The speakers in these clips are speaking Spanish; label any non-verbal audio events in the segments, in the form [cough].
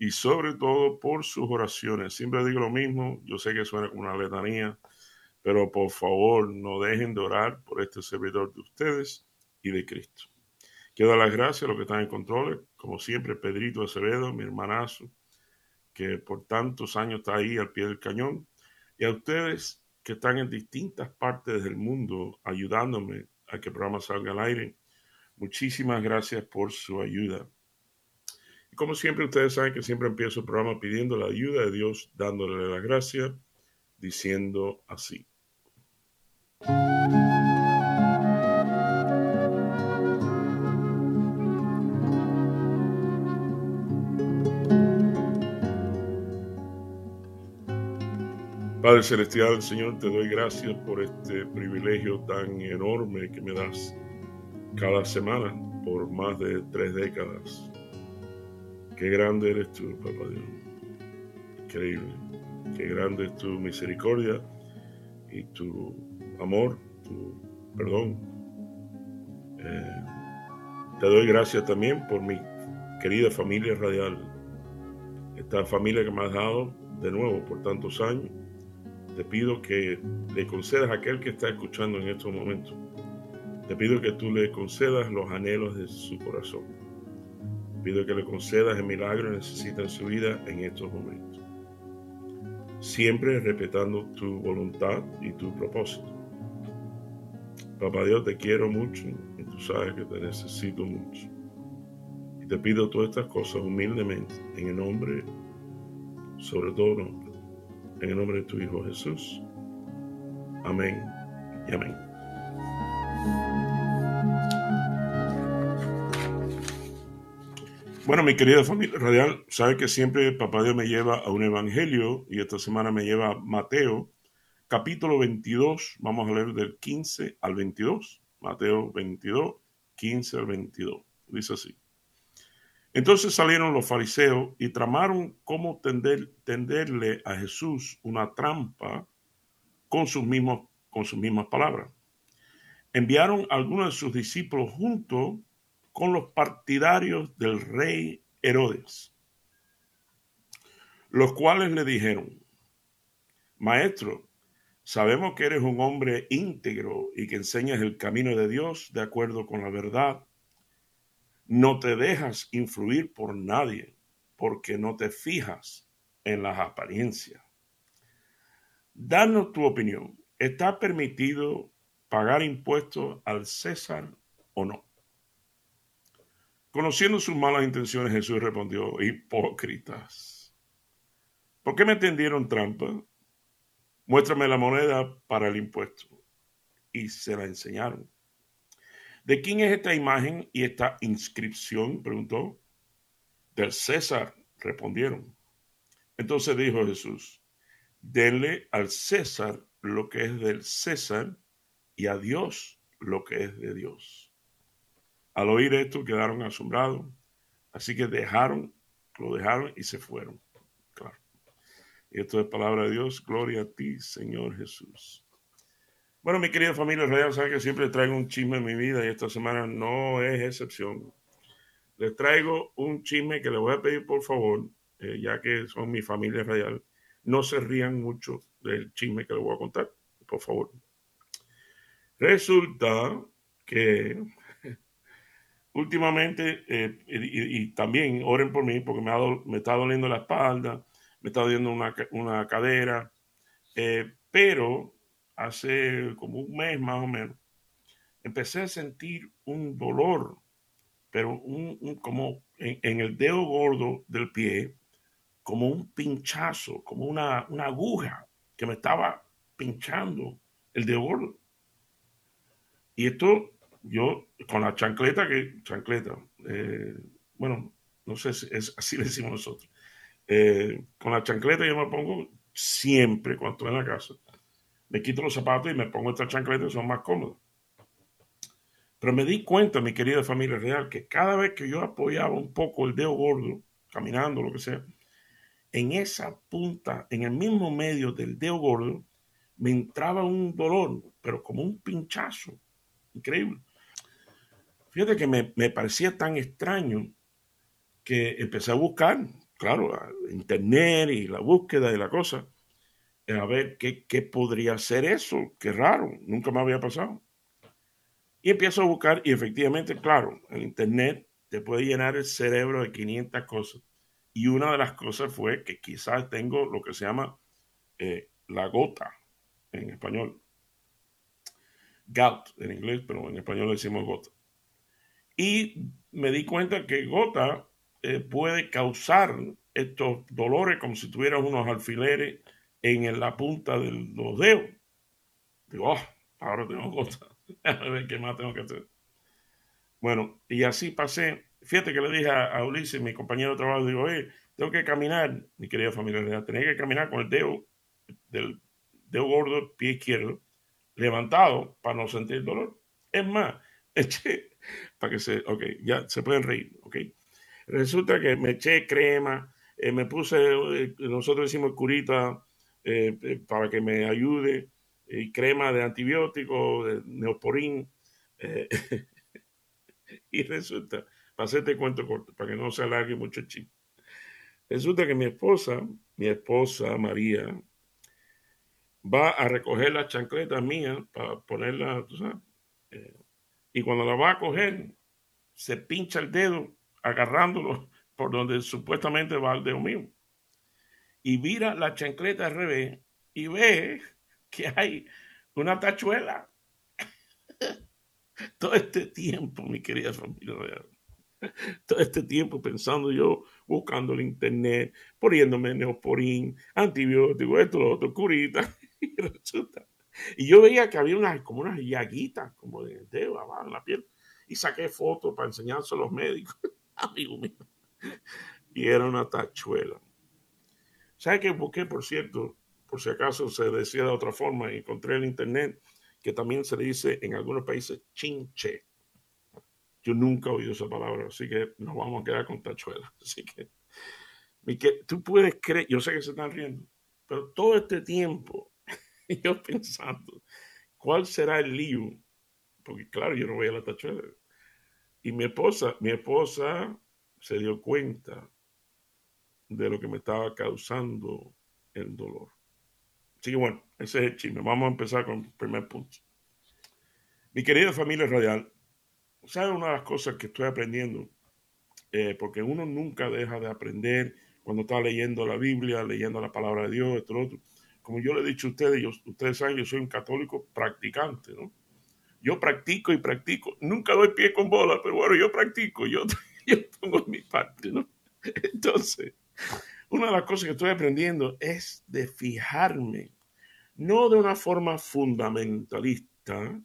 y sobre todo por sus oraciones. Siempre digo lo mismo, yo sé que suena como una letanía, pero por favor no dejen de orar por este servidor de ustedes y de Cristo. Quiero dar las gracias a los que están en control, como siempre Pedrito Acevedo, mi hermanazo, que por tantos años está ahí al pie del cañón, y a ustedes que están en distintas partes del mundo ayudándome a que el programa salga al aire. Muchísimas gracias por su ayuda. Y como siempre, ustedes saben que siempre empiezo el programa pidiendo la ayuda de Dios, dándole la gracia, diciendo así. Padre Celestial, Señor, te doy gracias por este privilegio tan enorme que me das cada semana por más de tres décadas. Qué grande eres tú, Papá Dios. Increíble. Qué grande es tu misericordia y tu amor, tu perdón. Eh, te doy gracias también por mi querida familia radial. Esta familia que me has dado de nuevo por tantos años. Te pido que le concedas a aquel que está escuchando en estos momentos. Te pido que tú le concedas los anhelos de su corazón Pido que le concedas el milagro que necesita en su vida en estos momentos. Siempre respetando tu voluntad y tu propósito. Papá Dios, te quiero mucho y tú sabes que te necesito mucho. Y te pido todas estas cosas humildemente en el nombre, sobre todo en el nombre de tu Hijo Jesús. Amén y amén. Bueno, mi querida familia radial, sabe que siempre Papá Dios me lleva a un evangelio y esta semana me lleva a Mateo, capítulo 22. Vamos a leer del 15 al 22. Mateo 22, 15 al 22. Dice así. Entonces salieron los fariseos y tramaron cómo tender, tenderle a Jesús una trampa con sus, mismos, con sus mismas palabras. Enviaron a algunos de sus discípulos juntos con los partidarios del rey Herodes, los cuales le dijeron, Maestro, sabemos que eres un hombre íntegro y que enseñas el camino de Dios de acuerdo con la verdad. No te dejas influir por nadie porque no te fijas en las apariencias. Danos tu opinión. ¿Está permitido pagar impuestos al César o no? Conociendo sus malas intenciones, Jesús respondió, hipócritas. ¿Por qué me tendieron trampa? Muéstrame la moneda para el impuesto. Y se la enseñaron. ¿De quién es esta imagen y esta inscripción? preguntó. Del César, respondieron. Entonces dijo Jesús, denle al César lo que es del César y a Dios lo que es de Dios. Al oír esto quedaron asombrados, así que dejaron, lo dejaron y se fueron. Claro. Y esto es palabra de Dios. Gloria a ti, Señor Jesús. Bueno, mi querida familia real, sabe que siempre traigo un chisme en mi vida y esta semana no es excepción. Les traigo un chisme que les voy a pedir por favor, eh, ya que son mi familia real, no se rían mucho del chisme que les voy a contar, por favor. Resulta que últimamente, eh, y, también oren por mí porque me, me está doliendo la espalda, me está doliendo una, cadera, eh, pero hace como un mes más o menos, empecé a sentir un dolor, pero un, como en, el dedo gordo del pie, como un pinchazo, como una, una aguja que me estaba pinchando el dedo gordo. Y esto yo con la chancleta, que chancleta, eh, bueno, no sé si es así decimos nosotros, Eh, con la chancleta yo me pongo siempre cuando estoy en la casa. Me quito los zapatos y me pongo estas chancletas, son más cómodas. Pero me di cuenta, mi querida familia real, que cada vez que yo apoyaba un poco el dedo gordo, caminando, lo que sea, en esa punta, en el mismo medio del dedo gordo, me entraba un dolor, pero como un pinchazo. Increíble. Fíjate que me, me parecía tan extraño que empecé a buscar, claro, internet y la búsqueda de la cosa, a ver qué, qué podría ser eso. Qué raro, nunca me había pasado. Y empiezo a buscar y efectivamente, claro, el internet te puede llenar el cerebro de 500 cosas. Y una de las cosas fue que quizás tengo lo que se llama eh, la gota en español. Gout en inglés, pero en español le decimos gota. Y me di cuenta que gota eh, puede causar estos dolores como si tuvieras unos alfileres en la punta de los dedos. Digo, oh, ahora tengo gota. [laughs] a ver qué más tengo que hacer. Bueno, y así pasé. Fíjate que le dije a, Ulises, mi compañero de trabajo, digo, oye, tengo que caminar, mi querida familia, tenía que caminar con el dedo del dedo gordo, pie izquierdo, levantado para no sentir dolor. Es más, [laughs] eché, [laughs] para que se, ok, ya se pueden reír, ok. Resulta que me eché crema, eh, me puse, eh, nosotros decimos curita eh, para que me ayude, crema de antibiótico, de neoporín. [laughs] y resulta, para hacerte cuento corto, para que no se alargue mucho el. Resulta que mi esposa, mi esposa María, va a recoger la chancleta mía para ponerla, tú sabes. Y cuando la va a coger, se pincha el dedo agarrándolo [laughs] por donde supuestamente va el dedo mío. Y mira la chancleta al revés y ve que hay una tachuela. [laughs] Todo este tiempo, mi querida familia todo este tiempo pensando yo, buscando el internet, poniéndome neoporín, antibiótico, esto, lo otro, curita, [laughs] y resulta. Y yo veía que había unas, como unas llaguitas, como de dedo abajo en la piel, y saqué fotos para enseñárselo a los médicos. [laughs] amigo mío. Y era una tachuela. ¿Sabe qué busqué, por cierto? Por si acaso se decía de otra forma, encontré en internet que también se dice en algunos países chinche. Yo nunca he oído esa palabra, así que nos vamos a quedar con tachuela. [laughs] Así que tú puedes creer, yo sé que se están riendo, pero todo este tiempo [laughs] yo pensando, ¿cuál será el lío? Porque claro, yo no voy a la tachuela. Y mi esposa, mi esposa se dio cuenta de lo que me estaba causando el dolor. Así que bueno, ese es el chisme. Vamos a empezar con el primer punto. Mi querida familia radial, ¿sabe una de las cosas que estoy aprendiendo? Eh, porque uno nunca deja de aprender cuando está leyendo la Biblia, leyendo la palabra de Dios, esto, otro. Como yo le he dicho a ustedes, ustedes saben, yo soy un católico practicante, ¿no? yo practico y practico. Nunca doy pie con bola, pero bueno, yo practico, yo, [laughs] yo pongo mi parte, ¿no? Entonces, una de las cosas que estoy aprendiendo es de fijarme, no de una forma fundamentalista,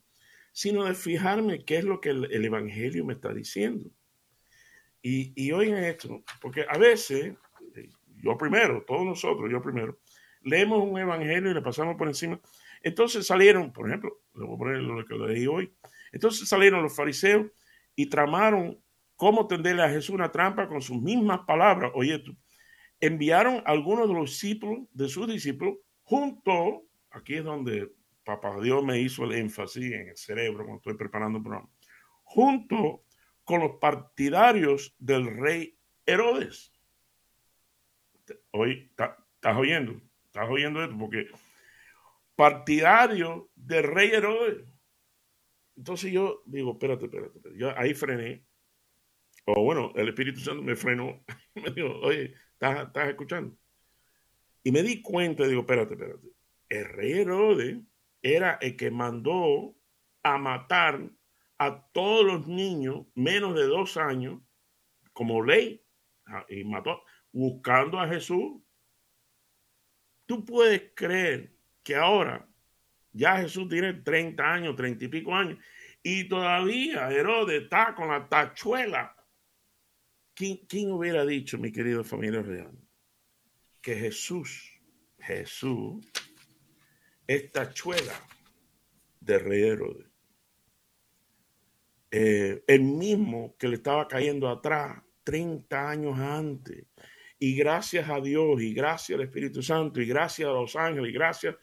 sino de fijarme qué es lo que el, Evangelio me está diciendo. Y, y oigan esto, porque a veces, yo primero, todos nosotros, yo primero, leemos un Evangelio y le pasamos por encima entonces salieron, por ejemplo, le voy a poner lo que leí hoy. Entonces salieron los fariseos y tramaron cómo tenderle a Jesús una trampa con sus mismas palabras. Oye, tú, enviaron a algunos de los discípulos, de sus discípulos, junto, aquí es donde Papá Dios me hizo el énfasis en el cerebro cuando estoy preparando el programa, junto con los partidarios del rey Herodes. Hoy, ¿estás oyendo? ¿Estás oyendo esto? Porque partidario del rey Herodes. Entonces yo digo, espérate, espérate, Yo ahí frené. O bueno, el Espíritu Santo me frenó. [laughs] me dijo, oye, ¿estás, ¿estás, escuchando? Y me di cuenta, digo, espérate, espérate. El rey Herodes era el que mandó a matar a todos los niños menos de dos años como ley. Ah, y mató, buscando a Jesús. Tú puedes creer que ahora ya Jesús tiene 30 años, 30 y pico años, y todavía Herodes está con la tachuela. ¿Quién, hubiera dicho, mi querido familia real, que Jesús, Jesús, es tachuela de rey Herodes. Eh, el mismo que le estaba cayendo atrás 30 años antes. Y gracias a Dios, y gracias al Espíritu Santo, y gracias a los ángeles, y gracias,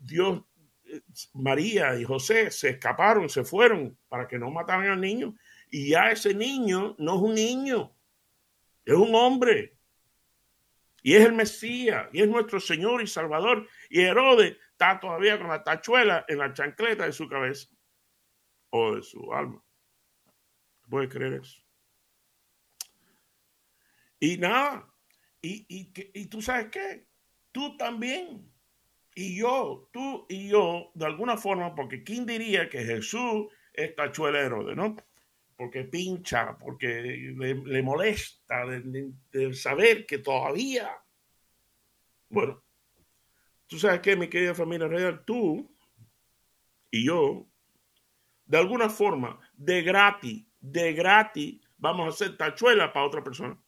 Dios, eh, María y José se escaparon, se fueron para que no mataran al niño. Y ya ese niño no es un niño, es un hombre. Y es el Mesías, y es nuestro Señor y Salvador. Y Herodes está todavía con la tachuela en la chancleta de su cabeza o de su alma. ¿Puedes creer eso? Y nada, y, y, tú sabes qué, tú también, y yo, tú y yo, de alguna forma, porque ¿quién diría que Jesús es tachuelero, de no? Porque pincha, porque le, molesta de, saber que todavía, bueno, tú sabes qué, mi querida familia real, tú y yo, de alguna forma, de gratis, de gratis, vamos a hacer tachuela para otra persona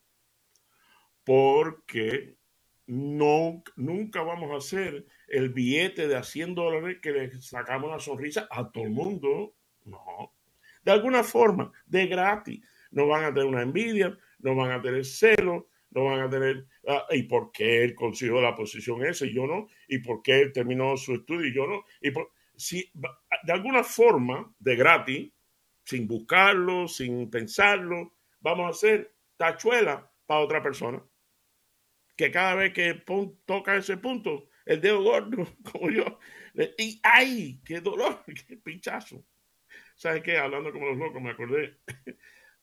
porque no, nunca vamos a hacer el billete de a 100 dólares que le sacamos una sonrisa a todo el mundo. No. De alguna forma, de gratis. No van a tener una envidia, no van a tener celo, no van a tener. Ah, ¿Y por qué él consiguió la posición esa y yo no? ¿Y por qué él terminó su estudio y yo no? Y si, de alguna forma, de gratis, sin buscarlo, sin pensarlo, vamos a hacer tachuela para otra persona que cada vez que toca ese punto, el dedo gordo, [laughs] como yo, y ¡ay! ¡Qué dolor! [laughs] ¡Qué pinchazo! ¿Sabes qué? Hablando como los locos, me acordé [laughs]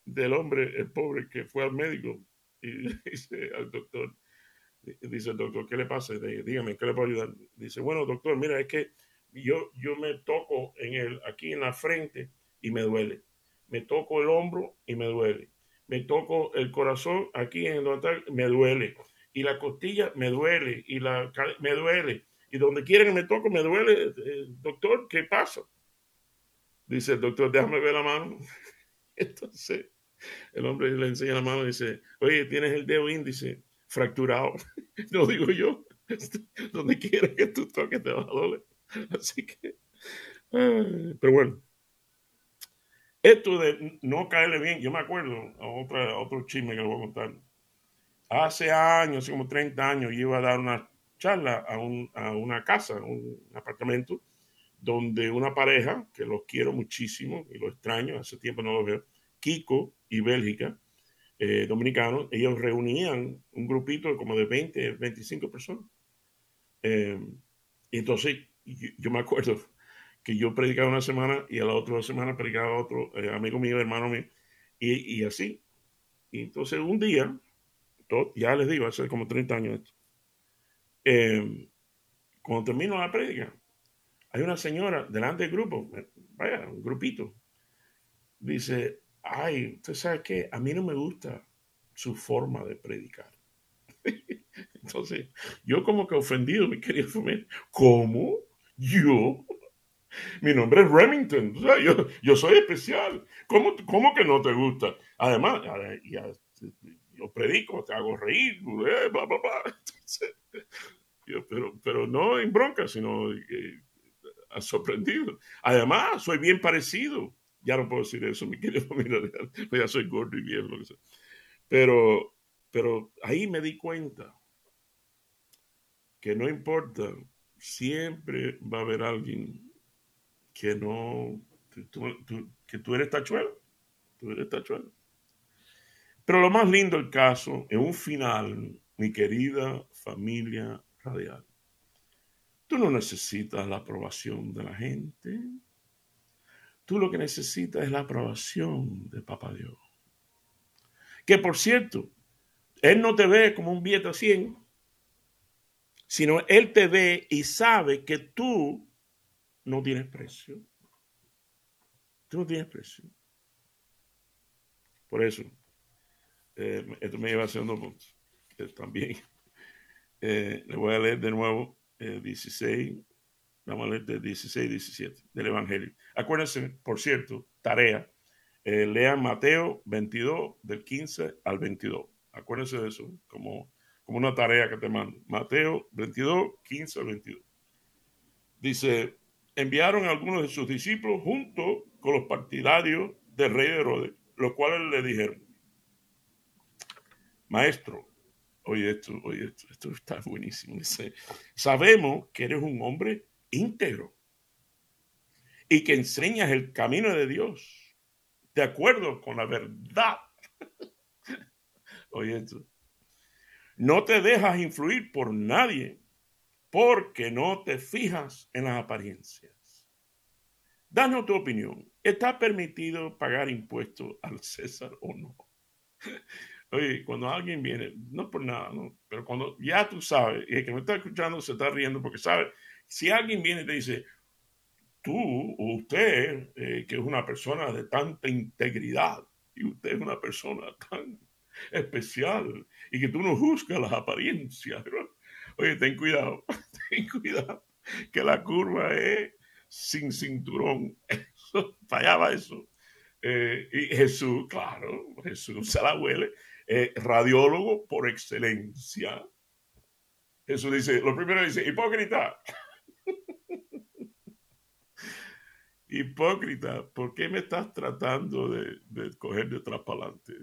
del hombre, el pobre, que fue al médico y dice al doctor, dice el doctor, ¿qué le pasa? Dígame, ¿qué le puedo ayudar? Dice, bueno, doctor, mira, es que yo, yo me toco en el, aquí en la frente y me duele. Me toco el hombro y me duele. Me toco el corazón aquí en el me duele y la costilla me duele y la me duele y donde quiera que me toco me duele, eh, doctor, ¿qué pasa? Dice el doctor, déjame ver la mano. [laughs] Entonces, el hombre le enseña la mano y dice, oye, tienes el dedo índice fracturado. [laughs] No digo yo, [laughs] donde quiera que tú toques te va a doler. Así que, pero bueno, esto de no caerle bien, yo me acuerdo a, otra, otro chisme que le voy a contar hace años, como 30 años, iba a dar una charla a, una casa, un apartamento, donde una pareja, que los quiero muchísimo y lo extraño, hace tiempo no los veo, Kiko y Bélgica, eh, dominicanos, ellos reunían un grupito como de 20, 25 personas. Eh, y entonces yo, me acuerdo que yo predicaba una semana y a la otra semana predicaba otro eh, amigo mío, hermano mío, y, y así. Y entonces un día ya les digo, hace como 30 años esto. Eh, cuando termino la prédica, hay una señora delante del grupo, vaya, un grupito, dice, ay, usted sabe qué, a mí no me gusta su forma de predicar. [laughs] Entonces, yo como que ofendido, mi querido familia, ¿cómo? ¿Yo? Mi nombre es Remington, yo, yo soy especial. ¿Cómo, ¿Cómo, que no te gusta? Además, ya, yo predico, te hago reír, eh, pero, pero no en bronca, sino eh, sorprendido. Además, soy bien parecido. Ya no puedo decir eso, mi querido [laughs] familia, ya soy gordo y viejo, lo que sea. Pero, pero ahí me di cuenta que no importa, siempre va a haber alguien que no, que tú eres tachuelo, tú eres tachuelo. Pero lo más lindo del caso, en un final, mi querida familia radial, tú no necesitas la aprobación de la gente. Tú lo que necesitas es la aprobación de Papá Dios. Que por cierto, Él no te ve como un billete a 100, sino Él te ve y sabe que tú no tienes precio. Tú no tienes precio. Por eso, eh, esto me lleva a segundo punto. también [laughs] eh, le voy a leer de nuevo 16, eh, vamos a leer de 16 y 17 del Evangelio. Acuérdense, por cierto, tarea, lean Mateo 22 del 15 al 22. Acuérdense de eso, como como una tarea que te mando. Mateo 22, 15 al 22. Dice, enviaron a algunos de sus discípulos junto con los partidarios del rey de Herodes, los cuales le dijeron, maestro, oye esto, oye esto, esto está buenísimo. Sabemos que eres un hombre íntegro y que enseñas el camino de Dios de acuerdo con la verdad. [laughs] oye esto. No te dejas influir por nadie porque no te fijas en las apariencias. Danos tu opinión. ¿Está permitido pagar impuestos al César o no? Oye, cuando alguien viene, no por nada, ¿no? pero cuando ya tú sabes, y el que me está escuchando se está riendo porque sabe, si alguien viene y te dice, tú o usted, eh, que es una persona de tanta integridad, y usted es una persona tan especial, y que tú no juzgas las apariencias, oye, ten cuidado, [laughs] ten cuidado, que la curva es sin cinturón, fallaba [laughs] eso. Eh, y Jesús, claro, Jesús se la huele, eh, radiólogo por excelencia. Jesús dice, lo primero dice, hipócrita. [laughs] hipócrita, ¿por qué me estás tratando de, de coger detrás para adelante?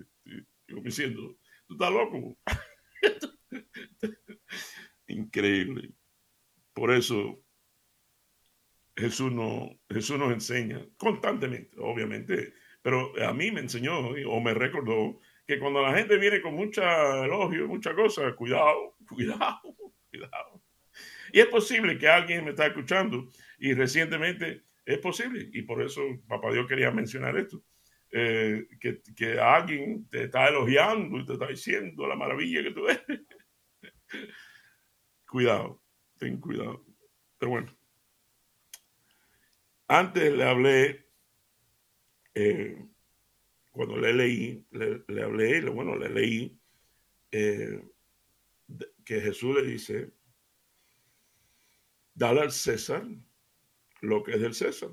Yo me diciendo, tú estás loco. [laughs] Increíble. Por eso Jesús, no, Jesús nos enseña constantemente, obviamente, pero a mí me enseñó o me recordó que cuando la gente viene con mucha elogio, mucha cosa, cuidado, [laughs] cuidado, cuidado. Y es posible que alguien me está escuchando y recientemente es posible, y por eso Papá Dios quería mencionar esto, eh, que, que, alguien te está elogiando y te está diciendo la maravilla que tú eres. [laughs] cuidado, ten cuidado. Pero bueno, antes le hablé eh, cuando le leí, le, hablé, bueno, le leí eh, que Jesús le dice, dale al César lo que es del César.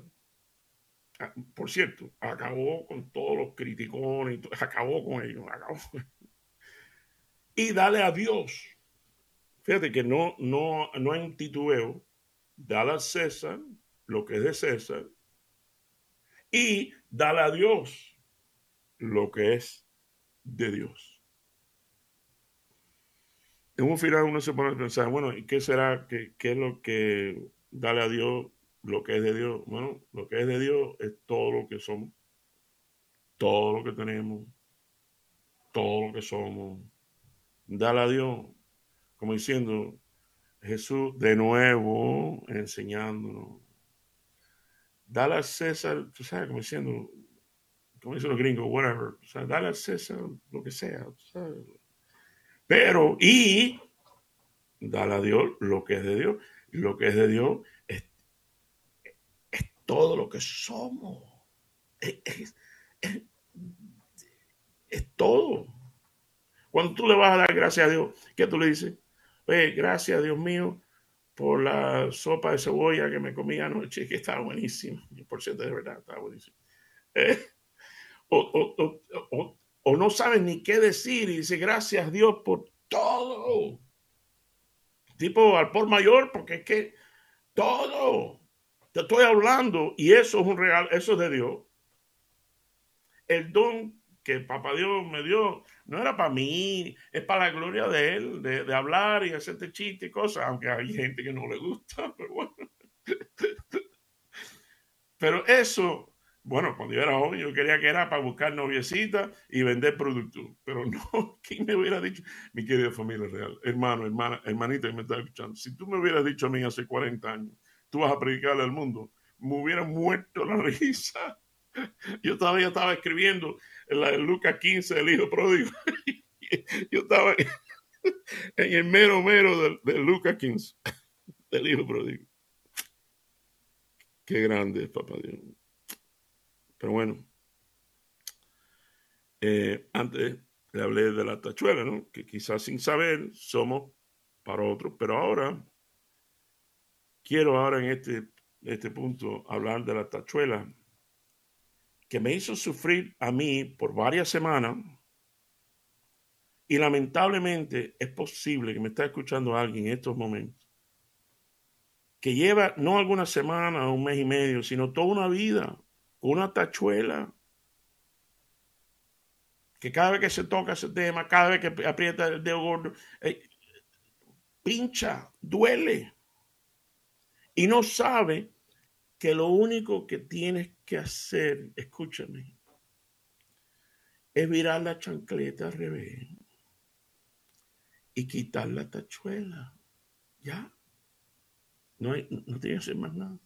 Ah, por cierto, acabó con todos los criticones, [laughs] acabó con ellos, acabó. Y dale a Dios. Fíjate que no, no, no hay un titubeo. Dale al César lo que es de César y dale a Dios lo que es de Dios. En un final uno se pone a pensar, bueno, ¿y qué será? ¿Qué, qué es lo que dale a Dios lo que es de Dios? Bueno, lo que es de Dios es todo lo que somos, todo lo que tenemos, todo lo que somos. Dale a Dios, como diciendo, Jesús de nuevo enseñándonos. Dale a César, tú sabes, como diciendo, como dicen los gringos, whatever. O sea, dale a César lo que sea. Pero, y dale a Dios lo que es de Dios. Lo que es de Dios es, todo lo que somos. Es, todo. Cuando tú le vas a dar gracias a Dios, ¿qué tú le dices? Oye, gracias, Dios mío, por la sopa de cebolla que me comí anoche, que estaba buenísima. Por cierto, de verdad, estaba buenísima. Eh, o, no sabes ni qué decir y dice gracias Dios por todo. Tipo al por mayor, porque es que todo. Te estoy hablando y eso es un regalo, eso es de Dios. El don que Papá Dios me dio no era para mí, es para la gloria de Él, de, hablar y hacerte chiste y cosas, aunque hay gente que no le gusta, [laughs] pero bueno. Pero eso bueno, cuando yo era joven, yo quería que era para buscar noviecita y vender productos. Pero no, [laughs] ¿quién me hubiera dicho? Mi querida familia real, hermano, hermana, hermanita que me está escuchando, si tú me hubieras dicho a mí hace 40 años, tú vas a predicarle al mundo, me hubiera muerto la [laughs] risa. Yo todavía estaba escribiendo en la de Lucas 15 del hijo pródigo. [laughs] Yo estaba en el mero mero de, Lucas 15 del hijo pródigo. Qué grande papá Dios. Pero bueno, eh, antes le hablé de la tachuela, ¿no? Que quizás sin saber somos para otros, pero ahora quiero ahora en este, este punto hablar de la tachuela que me hizo sufrir a mí por varias semanas Y lamentablemente es posible que me está escuchando alguien en estos momentos que lleva no algunas semanas o un mes y medio, sino toda una vida con una tachuela que cada vez que se toca ese tema, cada vez que aprieta el dedo gordo, eh, pincha, duele. Y no sabe que lo único que tienes que hacer, escúchame, es virar la chancleta al revés y quitar la tachuela. ¿Ya? No, no tienes que hacer más nada.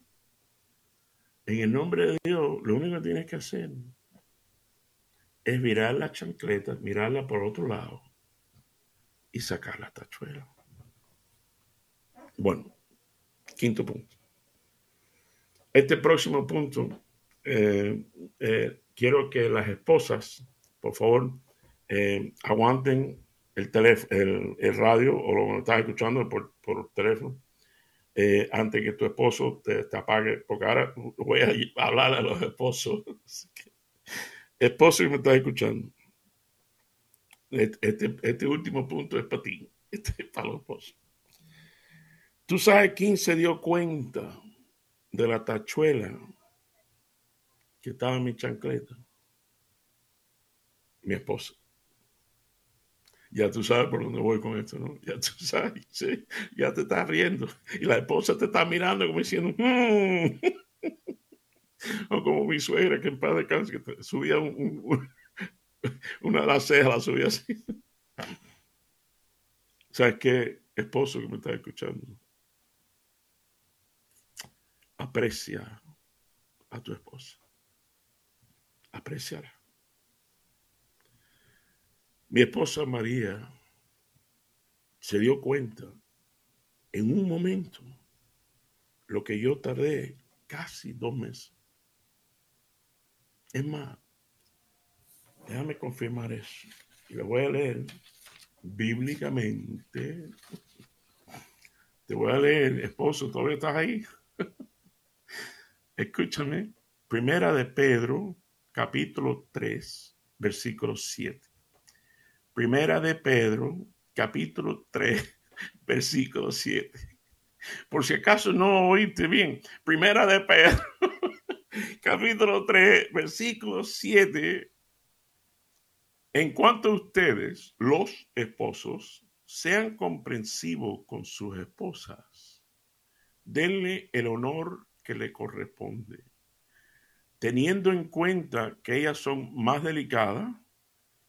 En el nombre de Dios, lo único que tienes que hacer es virar la chancleta, mirarla por otro lado y sacar la tachuela. Bueno, quinto punto. Este próximo punto, eh, eh, quiero que las esposas, por favor, eh, aguanten el, radio o lo que estás escuchando por, teléfono antes que tu esposo te, apague, porque ahora voy a hablar a los esposos. [laughs] Esposo que me estás escuchando, este, este último punto es para ti, [laughs] este es para los esposos. Tú sabes quién se dio cuenta de la tachuela que estaba en mi chancleta. Mi esposa. Ya tú sabes por dónde voy con esto, ¿no? Ya tú [laughs] sabes, ¿sí? ya te estás riendo. Y la esposa te está mirando como diciendo, mm". [laughs] o como mi suegra que en paz de que subía [laughs] una de las cejas, la subía así. ¿Sabes qué? Esposo que me está escuchando aprecia a tu esposa. Apreciala. Mi esposa María se dio cuenta en un momento lo que yo tardé casi dos meses. Es más, déjame confirmar eso. Y lo voy a leer bíblicamente. Te voy a leer, esposo, ¿todavía estás ahí? Escúchame, primera de Pedro, capítulo 3, versículo 7. Primera de Pedro, capítulo 3, [laughs] versículo 7. Por si acaso no oíste bien, primera de Pedro, [laughs] capítulo 3, versículo 7. En cuanto a ustedes, los esposos, sean comprensivos con sus esposas. Denle el honor que le corresponde, teniendo en cuenta que ellas son más delicadas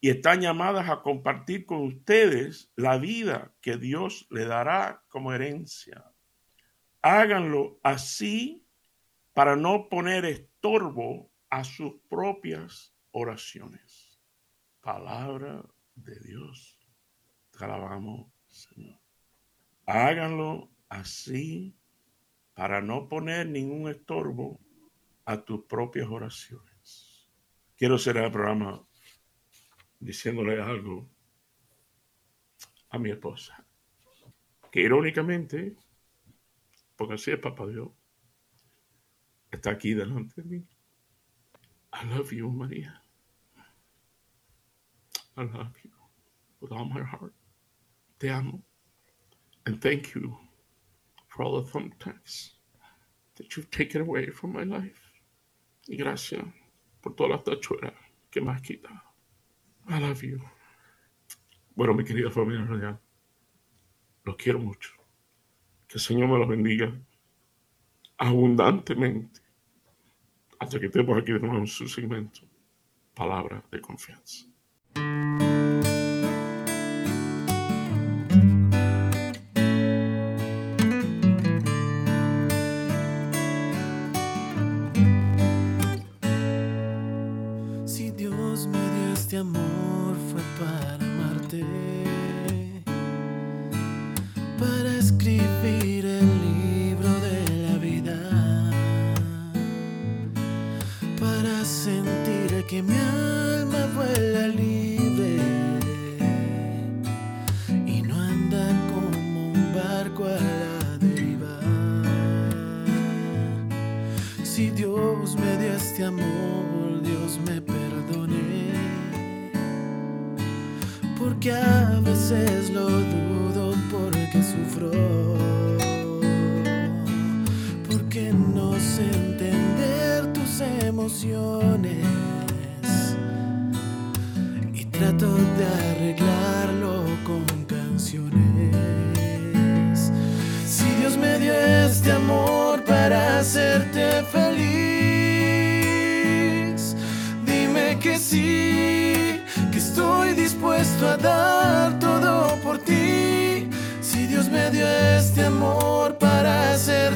y están llamadas a compartir con ustedes la vida que Dios le dará como herencia. Háganlo así para no poner estorbo a sus propias oraciones. Palabra de Dios. Te alabamos, Señor. Háganlo así para no poner ningún estorbo a tus propias oraciones. Quiero cerrar el programa diciéndole algo a mi esposa, que irónicamente, porque así es Papá Dios, está aquí delante de mí. I love you, María. I love you with all my heart. Te amo. And thank you for all the thumbtacks that you've taken away from my life. Y gracias por todas las tachuelas que me has quitado. I love you. Bueno, mi querida familia radial, los quiero mucho. Que el Señor me los bendiga abundantemente hasta que estemos aquí de nuevo en su segmento. Palabra de confianza. amor fue para amarte, para escribir el libro de la vida, para sentir que mi alma vuela libre y no anda como un barco a la deriva. Si Dios me dio este amor, Dios me perdona. Porque a veces lo dudo porque sufro, porque no sé entender tus emociones y trato de arreglarlo con canciones. Si Dios me dio este amor para hacerte feliz, dime que sí, dispuesto a dar todo por ti. Si Dios me dio este amor para hacerte